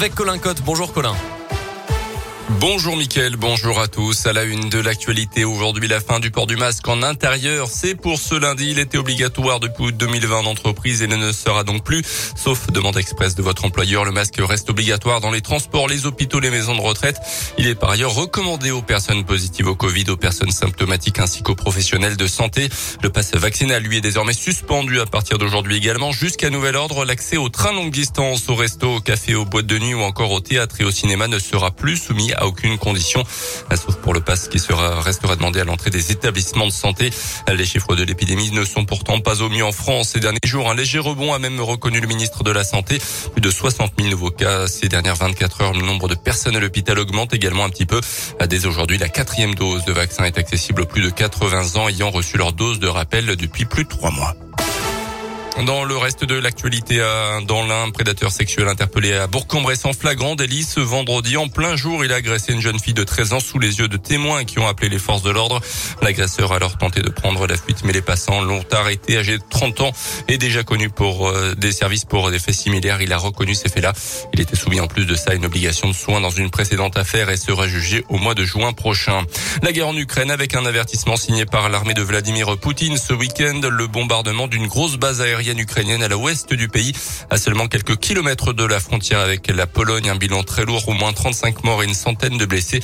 Avec Colin Cotte. Bonjour Colin. Bonjour Mickaël, bonjour à tous. À la une de l'actualité, aujourd'hui la fin du port du masque en intérieur. C'est pour ce lundi, il était obligatoire depuis 2020 en entreprise et ne sera donc plus. Sauf demande express de votre employeur, le masque reste obligatoire dans les transports, les hôpitaux, les maisons de retraite. Il est par ailleurs recommandé aux personnes positives au Covid, aux personnes symptomatiques ainsi qu'aux professionnels de santé. Le passe vaccinal, lui, est désormais suspendu à partir d'aujourd'hui également. Jusqu'à nouvel ordre, l'accès aux trains longue distance, au resto, au café, aux boîtes de nuit ou encore au théâtre et au cinéma ne sera plus soumis aucune condition, sauf pour le pass qui sera, restera demandé à l'entrée des établissements de santé. Les chiffres de l'épidémie ne sont pourtant pas au mieux en France ces derniers jours. Un léger rebond a même reconnu le ministre de la Santé. Plus de 60 000 nouveaux cas ces dernières 24 heures. Le nombre de personnes à l'hôpital augmente également un petit peu. Dès aujourd'hui, la quatrième dose de vaccin est accessible aux plus de 80 ans ayant reçu leur dose de rappel depuis plus de trois mois. Dans le reste de l'actualité, dans l'un, prédateur sexuel interpellé à Bourg-en-Bresse en flagrant délit ce vendredi en plein jour. Il a agressé une jeune fille de 13 ans sous les yeux de témoins qui ont appelé les forces de l'ordre. L'agresseur a alors tenté de prendre la fuite, mais les passants l'ont arrêté. Âgé de 30 ans et déjà connu pour euh, des services pour des faits similaires, il a reconnu ces faits-là. Il était soumis en plus de ça à une obligation de soins dans une précédente affaire et sera jugé au mois de juin prochain. La guerre en Ukraine avec un avertissement signé par l'armée de Vladimir Poutine ce week-end. Le bombardement d'une grosse base aérienne ukrainienne à l'ouest du pays, à seulement quelques kilomètres de la frontière avec la Pologne. Un bilan très lourd, au moins 35 morts et une centaine de blessés.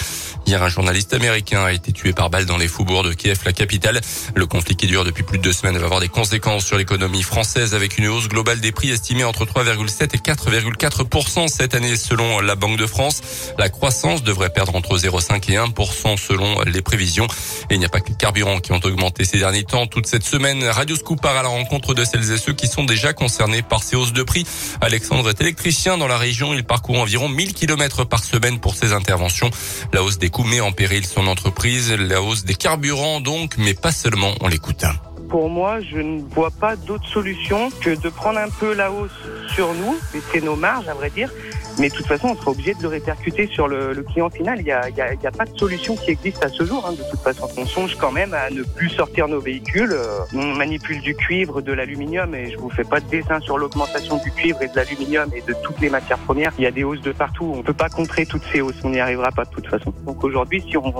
Hier, un journaliste américain a été tué par balle dans les faubourgs de Kiev, la capitale. Le conflit qui dure depuis plus de deux semaines va avoir des conséquences sur l'économie française avec une hausse globale des prix estimée entre 3,7 et 4,4% cette année selon la Banque de France. La croissance devrait perdre entre 0,5 et 1% selon les prévisions. Et il n'y a pas que les carburants qui ont augmenté ces derniers temps. Toute cette semaine, Radio Scoop part à la rencontre de celles et ceux qui sont déjà concernés par ces hausses de prix. Alexandre est électricien dans la région. Il parcourt environ 1000 km par semaine pour ses interventions. La hausse des coûts met en péril son entreprise. La hausse des carburants donc, mais pas seulement. On l'écoute. Pour moi, je ne vois pas d'autre solution que de prendre un peu la hausse sur nous, c'est nos marges à vrai dire, mais de toute façon, on sera obligé de le répercuter sur le, client final. Il n'y a, pas de solution qui existe à ce jour. Hein, de toute façon, on songe quand même à ne plus sortir nos véhicules. Euh, on manipule du cuivre, de l'aluminium, et je vous fais pas de dessin sur l'augmentation du cuivre et de l'aluminium et de toutes les matières premières. Il y a des hausses de partout. On peut pas contrer toutes ces hausses. On n'y arrivera pas de toute façon. Donc aujourd'hui, si on,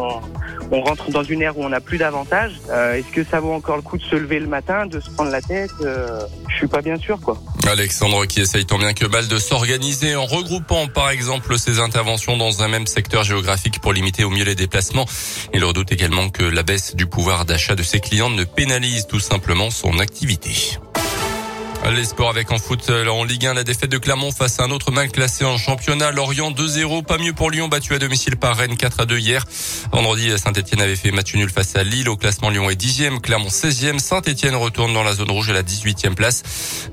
on rentre dans une ère où on n'a plus d'avantages, euh, est-ce que ça vaut encore le coup de se lever le matin, de se prendre la tête euh, Je suis pas bien sûr, quoi. Alexandre qui essaye tant bien que mal de s'organiser en regroupant par exemple ses interventions dans un même secteur géographique pour limiter au mieux les déplacements. Il redoute également que la baisse du pouvoir d'achat de ses clients ne pénalise tout simplement son activité. Les sports avec en foot en Ligue 1, la défaite de Clermont face à un autre mal classé en championnat. Lorient 2-0, pas mieux pour Lyon, battu à domicile par Rennes 4-2 hier. Vendredi, Saint-Etienne avait fait match nul face à Lille. Au classement, Lyon est 10e, Clermont 16e. Saint-Etienne retourne dans la zone rouge à la 18e place.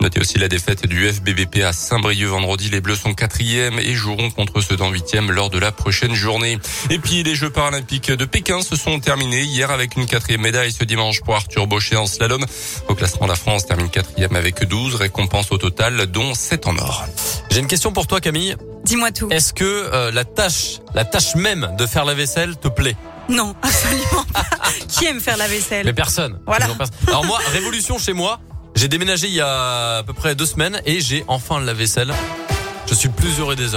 Notez aussi la défaite du FBBP à Saint-Brieuc vendredi. Les Bleus sont 4e et joueront contre ceux dans 8e lors de la prochaine journée. Et puis, les Jeux paralympiques de Pékin se sont terminés hier avec une quatrième médaille ce dimanche pour Arthur Baucher en slalom. Au classement, la France termine quatrième avec 12 récompenses au total, dont 7 en or. J'ai une question pour toi, Camille. Dis-moi tout. Est-ce que euh, la tâche, la tâche même de faire la vaisselle te plaît? Non, absolument pas. Qui aime faire la vaisselle? Mais personne. Voilà. Alors moi, révolution chez moi. J'ai déménagé il y a à peu près deux semaines et j'ai enfin la vaisselle. Je suis plus heureux des heures.